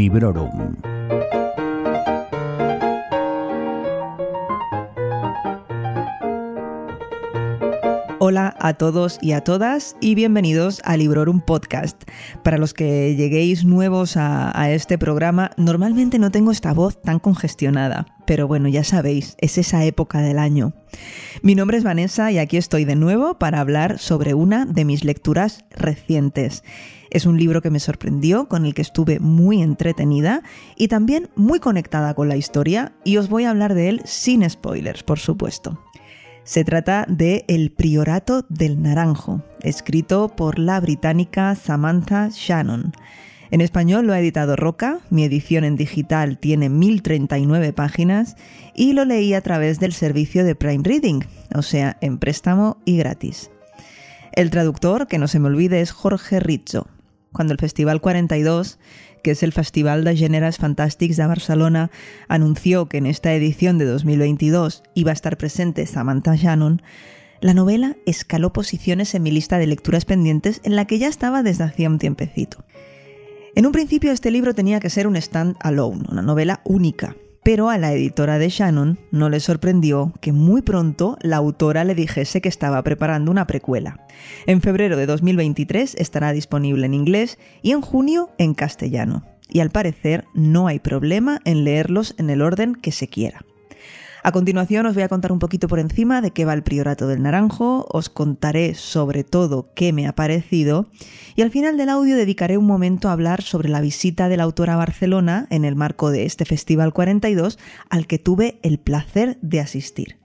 Librorum. Hola a todos y a todas y bienvenidos a Librorum Podcast. Para los que lleguéis nuevos a, a, este programa, normalmente no tengo esta voz tan congestionada, pero bueno, ya sabéis, es esa época del año. Mi nombre es Vanessa y aquí estoy de nuevo para hablar sobre una de mis lecturas recientes. Es un libro que me sorprendió, con el que estuve muy entretenida y también muy conectada con la historia y os voy a hablar de él sin spoilers, por supuesto. Se trata de El Priorato del Naranjo, escrito por la británica Samantha Shannon. En español lo ha editado Roca, mi edición en digital tiene 1039 páginas y lo leí a través del servicio de Prime Reading, o sea, en préstamo y gratis. El traductor, que no se me olvide, es Jorge Rizzo. Cuando el Festival 42 que es el Festival de Gèneres Fantàstics de Barcelona, anunció que en esta edición de 2022 iba a estar presente Samantha Shannon, la novela escaló posiciones en mi lista de lecturas pendientes en la que ya estaba desde hacía un tiempecito. En un principio este libro tenía que ser un stand-alone, una novela única, pero a la editora de Shannon no le sorprendió que muy pronto la autora le dijese que estaba preparando una precuela. En febrero de 2023 estará disponible en inglés y en junio en castellano. Y al parecer no hay problema en leerlos en el orden que se quiera. A continuación os voy a contar un poquito por encima de qué va el Priorato del Naranjo, os contaré sobre todo qué me ha parecido y al final del audio dedicaré un momento a hablar sobre la visita del autor a Barcelona en el marco de este Festival 42 al que tuve el placer de asistir.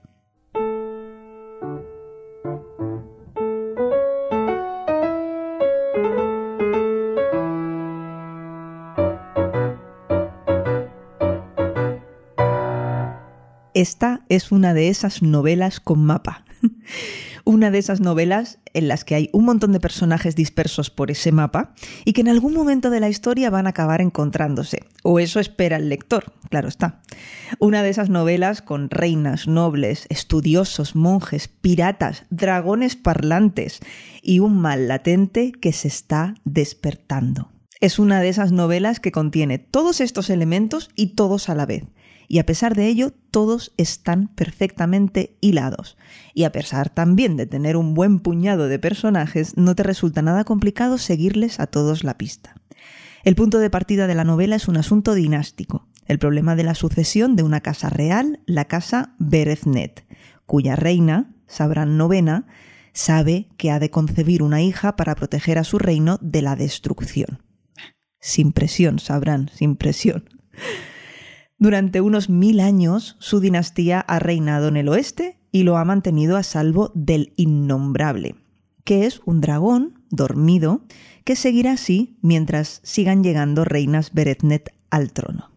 Esta es una de esas novelas con mapa. una de esas novelas en las que hay un montón de personajes dispersos por ese mapa y que en algún momento de la historia van a acabar encontrándose. O eso espera el lector, claro está. Una de esas novelas con reinas, nobles, estudiosos, monjes, piratas, dragones parlantes y un mal latente que se está despertando. Es una de esas novelas que contiene todos estos elementos y todos a la vez y a pesar de ello todos están perfectamente hilados. Y a pesar también de tener un buen puñado de personajes, no te resulta nada complicado seguirles a todos la pista. El punto de partida de la novela es un asunto dinástico, el problema de la sucesión de una casa real, la casa Bereznet, cuya reina, Sabran Novena, sabe que ha de concebir una hija para proteger a su reino de la destrucción. Sin presión, Sabran, sin presión. Durante unos mil años su dinastía ha reinado en el oeste y lo ha mantenido a salvo del innombrable, que es un dragón dormido que seguirá así mientras sigan llegando reinas Bereznet al trono.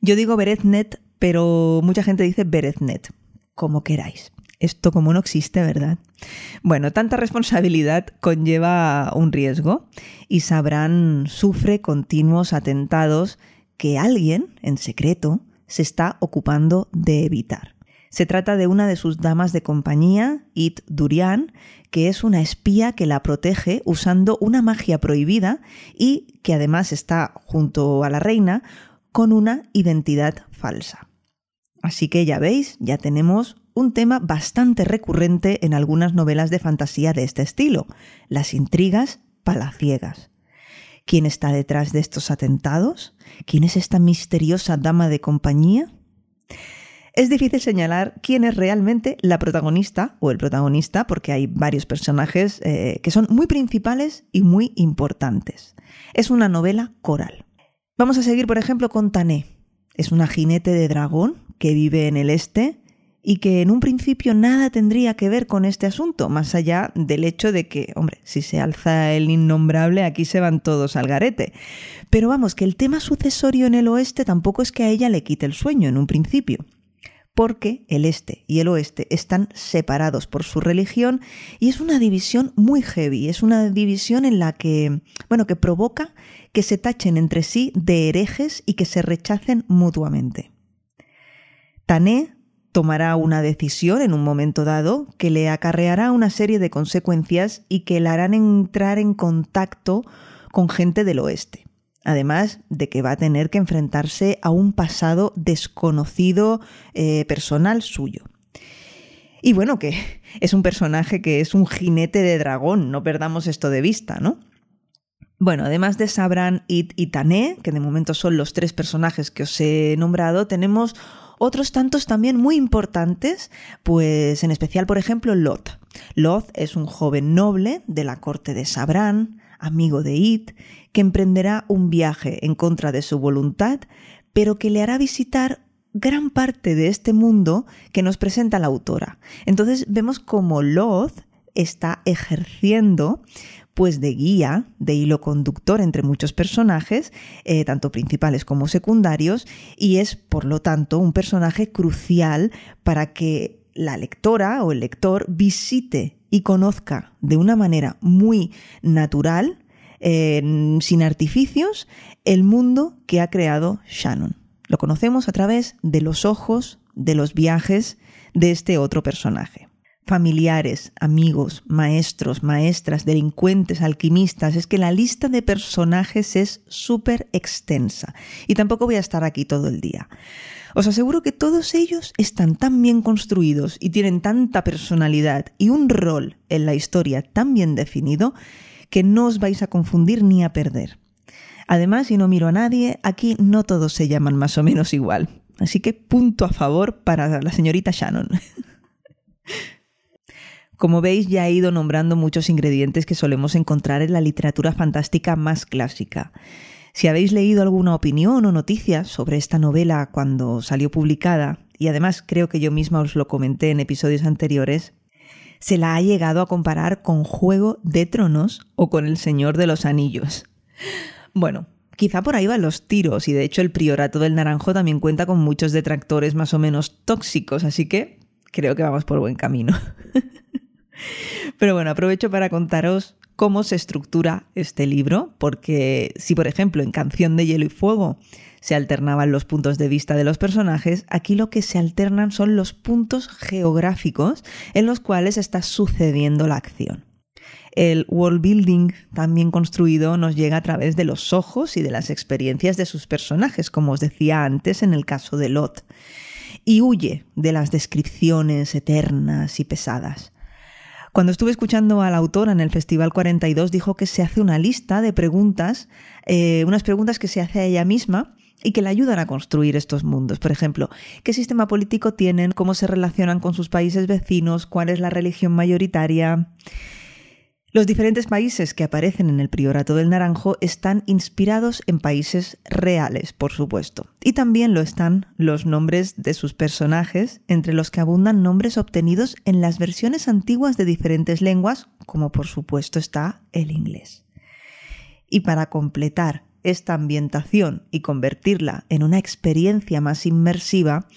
Yo digo Bereznet, pero mucha gente dice Bereznet, como queráis. Esto como no existe, ¿verdad? Bueno, tanta responsabilidad conlleva un riesgo y Sabrán sufre continuos atentados que alguien, en secreto, se está ocupando de evitar. Se trata de una de sus damas de compañía, It Durian, que es una espía que la protege usando una magia prohibida y que además está junto a la reina con una identidad falsa. Así que ya veis, ya tenemos un tema bastante recurrente en algunas novelas de fantasía de este estilo, las intrigas palaciegas. ¿Quién está detrás de estos atentados? ¿Quién es esta misteriosa dama de compañía? Es difícil señalar quién es realmente la protagonista o el protagonista, porque hay varios personajes eh, que son muy principales y muy importantes. Es una novela coral. Vamos a seguir, por ejemplo, con Tané. Es una jinete de dragón que vive en el este y que en un principio nada tendría que ver con este asunto, más allá del hecho de que, hombre, si se alza el innombrable, aquí se van todos al garete. Pero vamos, que el tema sucesorio en el oeste tampoco es que a ella le quite el sueño en un principio porque el este y el oeste están separados por su religión y es una división muy heavy, es una división en la que, bueno, que provoca que se tachen entre sí de herejes y que se rechacen mutuamente. Tané tomará una decisión en un momento dado que le acarreará una serie de consecuencias y que le harán entrar en contacto con gente del oeste. además de que va a tener que enfrentarse a un pasado desconocido eh, personal suyo. Y bueno, que es un personaje que es un jinete de dragón, no perdamos esto de vista, ¿no? Bueno, además de Sabran, It y Tané, que de momento son los tres personajes que os he nombrado, tenemos otros tantos también muy importantes, pues en especial, por ejemplo, Lot. Lot es un joven noble de la corte de Sabran, amigo de It, que emprenderá un viaje en contra de su voluntad, pero que le hará visitar gran parte de este mundo que nos presenta la autora. Entonces vemos como Loth está ejerciendo pues de guía, de hilo conductor entre muchos personajes, eh, tanto principales como secundarios, y es, por lo tanto, un personaje crucial para que la lectora o el lector visite y conozca de una manera muy natural, sin artificios, el mundo que ha creado Shannon. Lo conocemos a través de los ojos, de los viajes de este otro personaje familiares, amigos, maestros, maestras, delincuentes, alquimistas. Es que la lista de personajes es súper extensa y tampoco voy a estar aquí todo el día. Os aseguro que todos ellos están tan bien construidos y tienen tanta personalidad y un rol en la historia tan bien definido que no os vais a confundir ni a perder. Además, si no miro a nadie, aquí no todos se llaman más o menos igual. Así que punto a favor para la señorita Shannon. Como veis, ya he ido nombrando muchos ingredientes que solemos encontrar en la literatura fantástica más clásica. Si habéis leído alguna opinión o noticia sobre esta novela cuando salió publicada, y además creo que yo misma os lo comenté en episodios anteriores, se la ha llegado a comparar con Juego de Tronos o con El Señor de los Anillos. Bueno, quizá por ahí van los tiros, y de hecho el Priorato del Naranjo también cuenta con muchos detractores más o menos tóxicos, así que creo que vamos por buen camino. Pero bueno, aprovecho para contaros cómo se estructura este libro, porque si por ejemplo en Canción de Hielo y Fuego se alternaban los puntos de vista de los personajes, aquí lo que se alternan son los puntos geográficos en los cuales está sucediendo la acción. El world building también construido nos llega a través de los ojos y de las experiencias de sus personajes, como os decía antes en el caso de Lot, y huye de las descripciones eternas y pesadas. Cuando estuve escuchando a la autora en el Festival 42, dijo que se hace una lista de preguntas, eh, unas preguntas que se hace a ella misma y que le ayudan a construir estos mundos. Por ejemplo, ¿qué sistema político tienen? ¿Cómo se relacionan con sus países vecinos? ¿Cuál es la religión mayoritaria? Los diferentes países que aparecen en el Priorato del Naranjo están inspirados en países reales, por supuesto. Y también lo están los nombres de sus personajes, entre los que abundan nombres obtenidos en las versiones antiguas de diferentes lenguas, como por supuesto está el inglés. Y para completar esta ambientación y convertirla en una experiencia más inmersiva,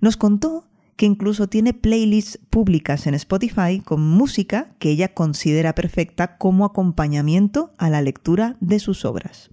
nos contó que incluso tiene playlists públicas en Spotify con música que ella considera perfecta como acompañamiento a la lectura de sus obras.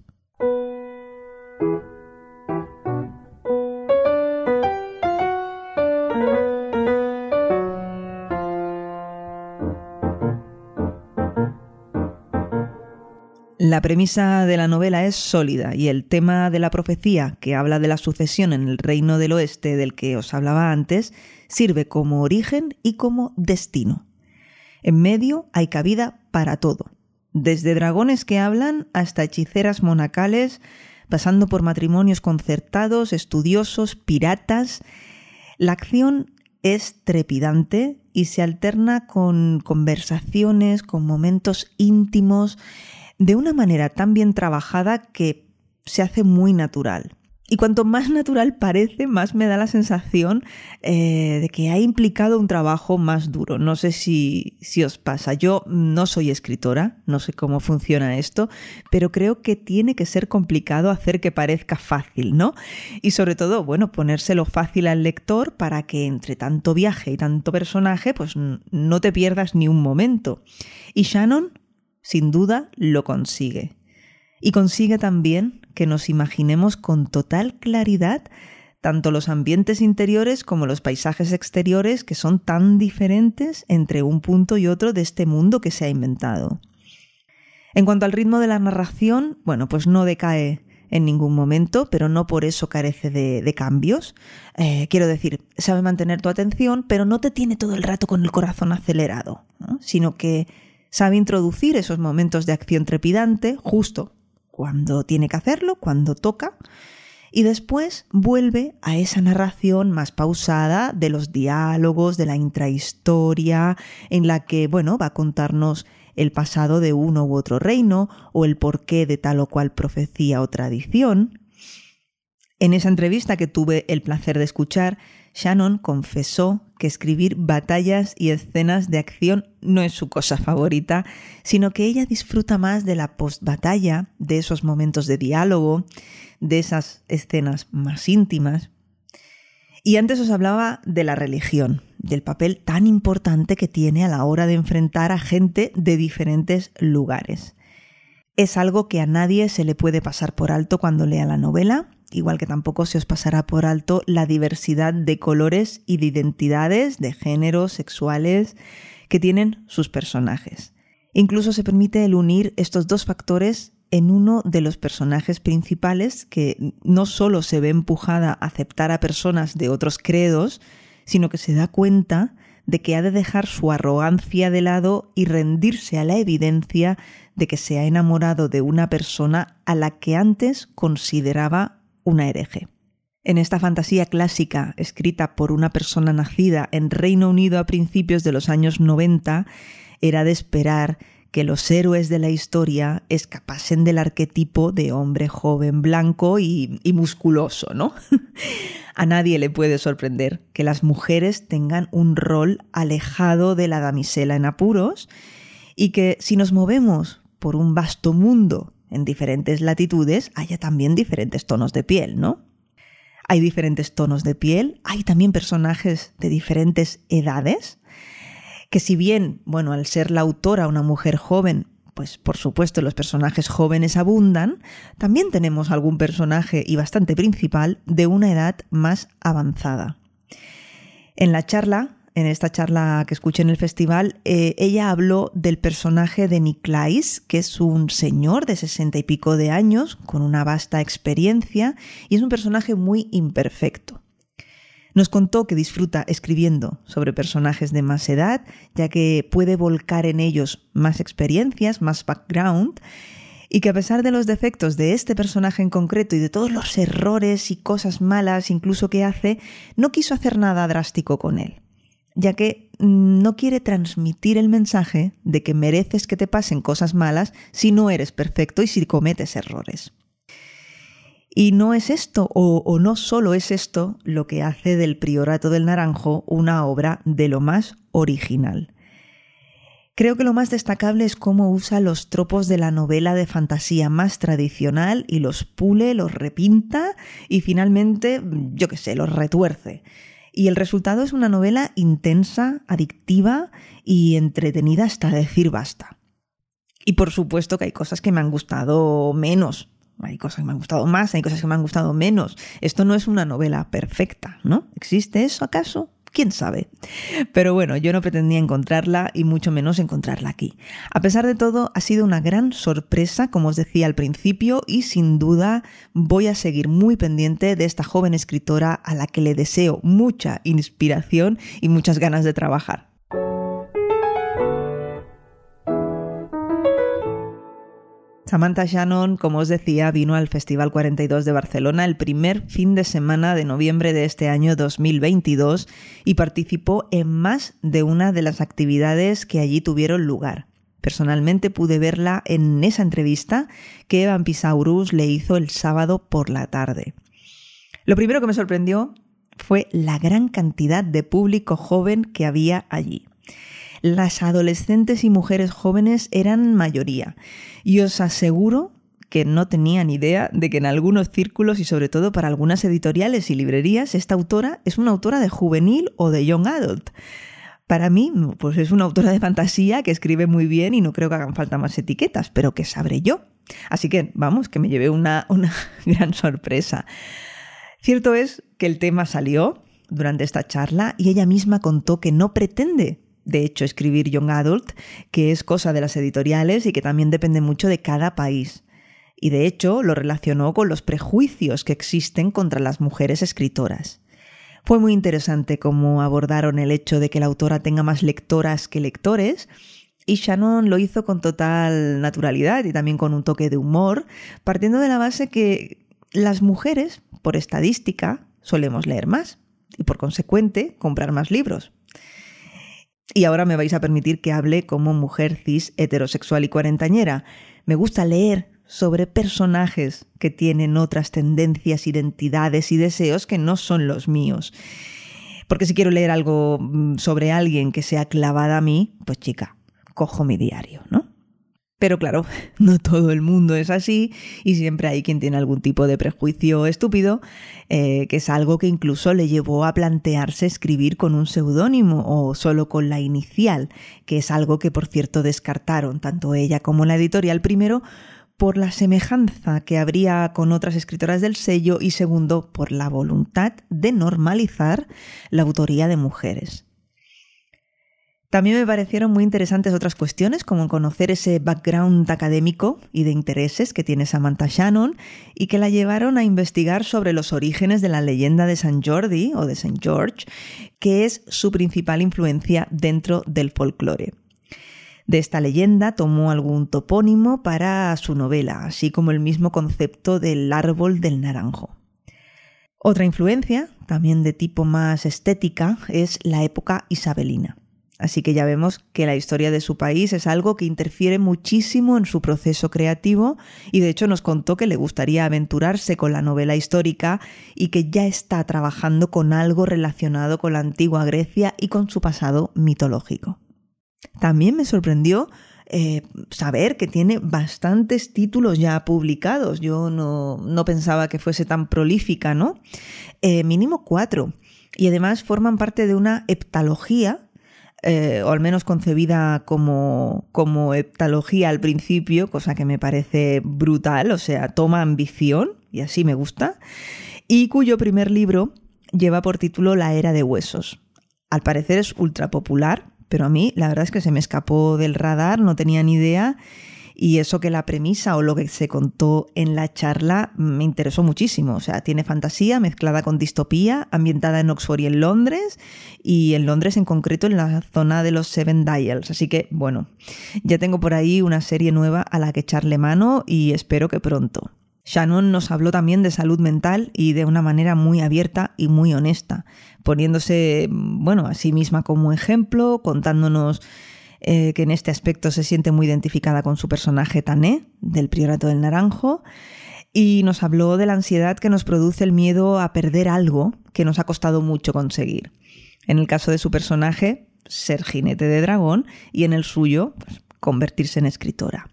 La premisa de la novela es sólida y el tema de la profecía, que habla de la sucesión en el reino del oeste del que os hablaba antes, sirve como origen y como destino. En medio hay cabida para todo, desde dragones que hablan hasta hechiceras monacales, pasando por matrimonios concertados, estudiosos, piratas. La acción es trepidante y se alterna con conversaciones, con momentos íntimos, de una manera tan bien trabajada que se hace muy natural. Y cuanto más natural parece, más me da la sensación eh, de que ha implicado un trabajo más duro. No sé si, si os pasa. Yo no soy escritora, no sé cómo funciona esto, pero creo que tiene que ser complicado hacer que parezca fácil, ¿no? Y sobre todo, bueno, ponérselo fácil al lector para que entre tanto viaje y tanto personaje, pues no te pierdas ni un momento. Y Shannon sin duda lo consigue. Y consigue también que nos imaginemos con total claridad tanto los ambientes interiores como los paisajes exteriores que son tan diferentes entre un punto y otro de este mundo que se ha inventado. En cuanto al ritmo de la narración, bueno, pues no decae en ningún momento, pero no por eso carece de, cambios. Eh, quiero decir, sabe mantener tu atención, pero no te tiene todo el rato con el corazón acelerado, sino que sabe introducir esos momentos de acción trepidante justo cuando tiene que hacerlo, cuando toca, y después vuelve a esa narración más pausada de los diálogos, de la intrahistoria, en la que, bueno, va a contarnos el pasado de uno u otro reino o el porqué de tal o cual profecía o tradición. En esa entrevista que tuve el placer de escuchar, Shannon confesó que escribir batallas y escenas de acción no es su cosa favorita, sino que ella disfruta más de la postbatalla, de esos momentos de diálogo, de esas escenas más íntimas. Y antes os hablaba de la religión, del papel tan importante que tiene a la hora de enfrentar a gente de diferentes lugares. Es algo que a nadie se le puede pasar por alto cuando lea la novela, igual que tampoco se os pasará por alto la diversidad de colores y de identidades, de géneros sexuales que tienen sus personajes. Incluso se permite el unir estos dos factores en uno de los personajes principales que no solo se ve empujada a aceptar a personas de otros credos, sino que se da cuenta de que ha de dejar su arrogancia de lado y rendirse a la evidencia de que se ha enamorado de una persona a la que antes consideraba una hereje. En esta fantasía clásica, escrita por una persona nacida en Reino Unido a principios de los años 90, era de esperar que los héroes de la historia escapasen del arquetipo de hombre joven blanco y, musculoso, ¿no? A nadie le puede sorprender que las mujeres tengan un rol alejado de la damisela en apuros y que si nos movemos por un vasto mundo en diferentes latitudes, haya también diferentes tonos de piel, ¿no? Hay diferentes tonos de piel, hay también personajes de diferentes edades, que si bien, bueno, al ser la autora una mujer joven, pues por supuesto los personajes jóvenes abundan, también tenemos algún personaje y bastante principal de una edad más avanzada. En la charla, en esta charla que escuché en el festival, eh, ella habló del personaje de Niklais, que es un señor de sesenta y pico de años, con una vasta experiencia, y es un personaje muy imperfecto. Nos contó que disfruta escribiendo sobre personajes de más edad, ya que puede volcar en ellos más experiencias, más background, y que a pesar de los defectos de este personaje en concreto y de todos los errores y cosas malas incluso que hace, no quiso hacer nada drástico con él, ya que mm, no quiere transmitir el mensaje de que mereces que te pasen cosas malas si no eres perfecto y si cometes errores. Y no es esto, o, no solo es esto, lo que hace del Priorato del Naranjo una obra de lo más original. Creo que lo más destacable es cómo usa los tropos de la novela de fantasía más tradicional y los pule, los repinta y finalmente, yo qué sé, los retuerce. Y el resultado es una novela intensa, adictiva y entretenida hasta decir basta. Y por supuesto que hay cosas que me han gustado menos, hay cosas que me han gustado más, hay cosas que me han gustado menos. Esto no es una novela perfecta, ¿no? ¿Existe eso acaso? Quién sabe. Pero bueno, yo no pretendía encontrarla y mucho menos encontrarla aquí. A pesar de todo, ha sido una gran sorpresa, como os decía al principio, y sin duda voy a seguir muy pendiente de esta joven escritora a la que le deseo mucha inspiración y muchas ganas de trabajar. Samantha Shannon, como os decía, vino al Festival 42 de Barcelona el primer fin de semana de noviembre de este año 2022 y participó en más de una de las actividades que allí tuvieron lugar. Personalmente pude verla en esa entrevista que Evan Pisaurus le hizo el sábado por la tarde. Lo primero que me sorprendió fue la gran cantidad de público joven que había allí. Las adolescentes y mujeres jóvenes eran mayoría y os aseguro que no tenían idea de que en algunos círculos y sobre todo para algunas editoriales y librerías esta autora es una autora de juvenil o de young adult. Para mí, pues es una autora de fantasía que escribe muy bien y no creo que hagan falta más etiquetas, pero que sabré yo. Así que, vamos, que me llevé una, una gran sorpresa. Cierto es que el tema salió durante esta charla y ella misma contó que no pretende de hecho, escribir Young Adult, que es cosa de las editoriales y que también depende mucho de cada país. y de hecho lo relacionó con los prejuicios que existen contra las mujeres escritoras. Fue muy interesante cómo abordaron el hecho de que la autora tenga más lectoras que lectores, y Shannon lo hizo con total naturalidad y también con un toque de humor, partiendo de la base que las mujeres, por estadística, solemos leer más y por consecuente comprar más libros. Y ahora me vais a permitir que hable como mujer cis heterosexual y cuarentañera. Me gusta leer sobre personajes que tienen otras tendencias, identidades y deseos que no son los míos. Porque si quiero leer algo mm, sobre alguien que sea clavada a mí, pues chica, cojo mi diario, ¿no? Pero claro, no todo el mundo es así y siempre hay quien tiene algún tipo de prejuicio estúpido, eh, que es algo que incluso le llevó a plantearse escribir con un seudónimo o solo con la inicial, que es algo que por cierto descartaron tanto ella como la editorial primero por la semejanza que habría con otras escritoras del sello y segundo por la voluntad de normalizar la autoría de mujeres. También me parecieron muy interesantes otras cuestiones, como conocer ese background académico y de intereses que tiene Samantha Shannon y que la llevaron a investigar sobre los orígenes de la leyenda de San Jordi o de St. George, que es su principal influencia dentro del folclore. De esta leyenda tomó algún topónimo para su novela, así como el mismo concepto del árbol del naranjo. Otra influencia, también de tipo más estética, es la época isabelina. Así que ya vemos que la historia de su país es algo que interfiere muchísimo en su proceso creativo y de hecho nos contó que le gustaría aventurarse con la novela histórica y que ya está trabajando con algo relacionado con la antigua Grecia y con su pasado mitológico. También me sorprendió eh, saber que tiene bastantes títulos ya publicados. Yo no, pensaba que fuese tan prolífica, ¿no? Eh, mínimo cuatro. Y además forman parte de una heptalogía eh, o al menos concebida como, como heptalogía al principio, cosa que me parece brutal, o sea, toma ambición, y así me gusta, y cuyo primer libro lleva por título La Era de Huesos. Al parecer es ultra popular, pero a mí la verdad es que se me escapó del radar, no tenía ni idea y eso que la premisa o lo que se contó en la charla me interesó muchísimo. O sea, tiene fantasía mezclada con distopía, ambientada en Oxford y en Londres, y en Londres en concreto en la zona de los Seven Dials. Así que, bueno, ya tengo por ahí una serie nueva a la que echarle mano y espero que pronto. Shannon nos habló también de salud mental y de una manera muy abierta y muy honesta, poniéndose, bueno, a sí misma como ejemplo, contándonos eh, que en este aspecto se siente muy identificada con su personaje Tané, del Priorato del Naranjo, y nos habló de la ansiedad que nos produce el miedo a perder algo que nos ha costado mucho conseguir. En el caso de su personaje, ser jinete de dragón, y en el suyo, pues, convertirse en escritora.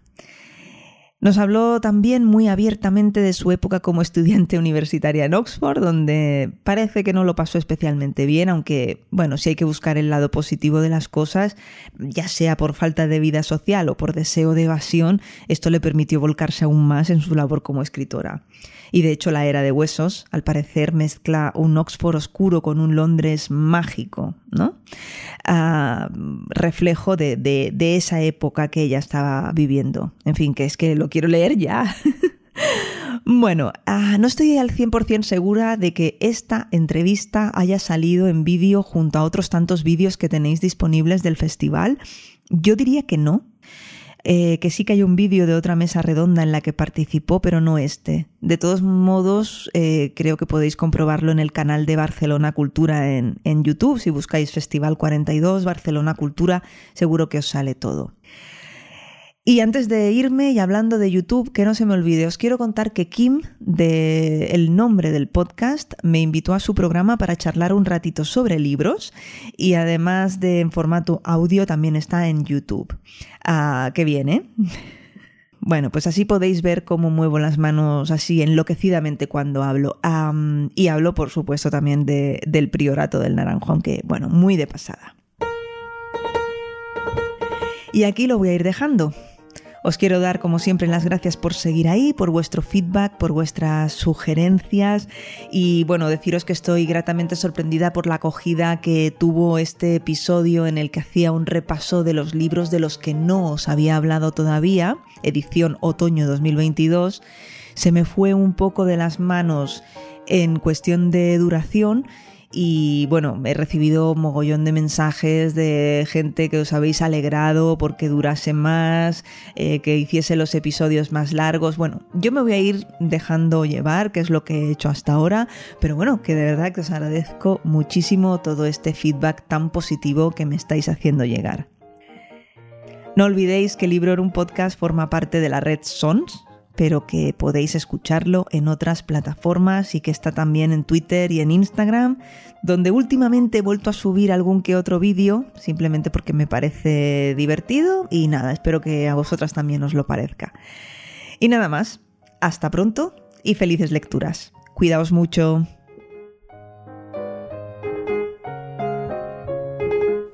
Nos habló también muy abiertamente de su época como estudiante universitaria en Oxford, donde parece que no lo pasó especialmente bien, aunque, bueno, si hay que buscar el lado positivo de las cosas, ya sea por falta de vida social o por deseo de evasión, esto le permitió volcarse aún más en su labor como escritora. Y de hecho la era de huesos, al parecer, mezcla un Oxford oscuro con un Londres mágico, ¿no? Ah, reflejo de, de, esa época que ella estaba viviendo. En fin, que es que lo quiero leer ya. Bueno, ah, no estoy al 100% segura de que esta entrevista haya salido en vídeo junto a otros tantos vídeos que tenéis disponibles del festival. Yo diría que no, eh, que sí que hay un vídeo de otra mesa redonda en la que participó, pero no este. De todos modos, eh, creo que podéis comprobarlo en el canal de Barcelona Cultura en, en YouTube. Si buscáis Festival 42, Barcelona Cultura, seguro que os sale todo. Y antes de irme y hablando de YouTube, que no se me olvide, os quiero contar que Kim, de nombre del podcast, me invitó a su programa para charlar un ratito sobre libros y además de en formato audio también está en YouTube. Ah, qué bien, ¿eh? Bueno, pues así podéis ver cómo muevo las manos así enloquecidamente cuando hablo. y hablo, por supuesto, también de, del priorato del naranjo, aunque, bueno, muy de pasada. Y aquí lo voy a ir dejando. Os quiero dar, como siempre, las gracias por seguir ahí, por vuestro feedback, por vuestras sugerencias y, bueno, deciros que estoy gratamente sorprendida por la acogida que tuvo este episodio en el que hacía un repaso de los libros de los que no os había hablado todavía, edición otoño 2022. Se me fue un poco de las manos en cuestión de duración y bueno, he recibido mogollón de mensajes de gente que os habéis alegrado porque durase más, eh, que hiciese los episodios más largos. Bueno, yo me voy a ir dejando llevar, que es lo que he hecho hasta ahora, pero bueno, que de verdad que os agradezco muchísimo todo este feedback tan positivo que me estáis haciendo llegar. No olvidéis que Libro un podcast forma parte de la red Sons, pero que podéis escucharlo en otras plataformas y que está también en Twitter y en Instagram, donde últimamente he vuelto a subir algún que otro vídeo, simplemente porque me parece divertido y nada, espero que a vosotras también os lo parezca. Y nada más, hasta pronto y felices lecturas. Cuidaos mucho.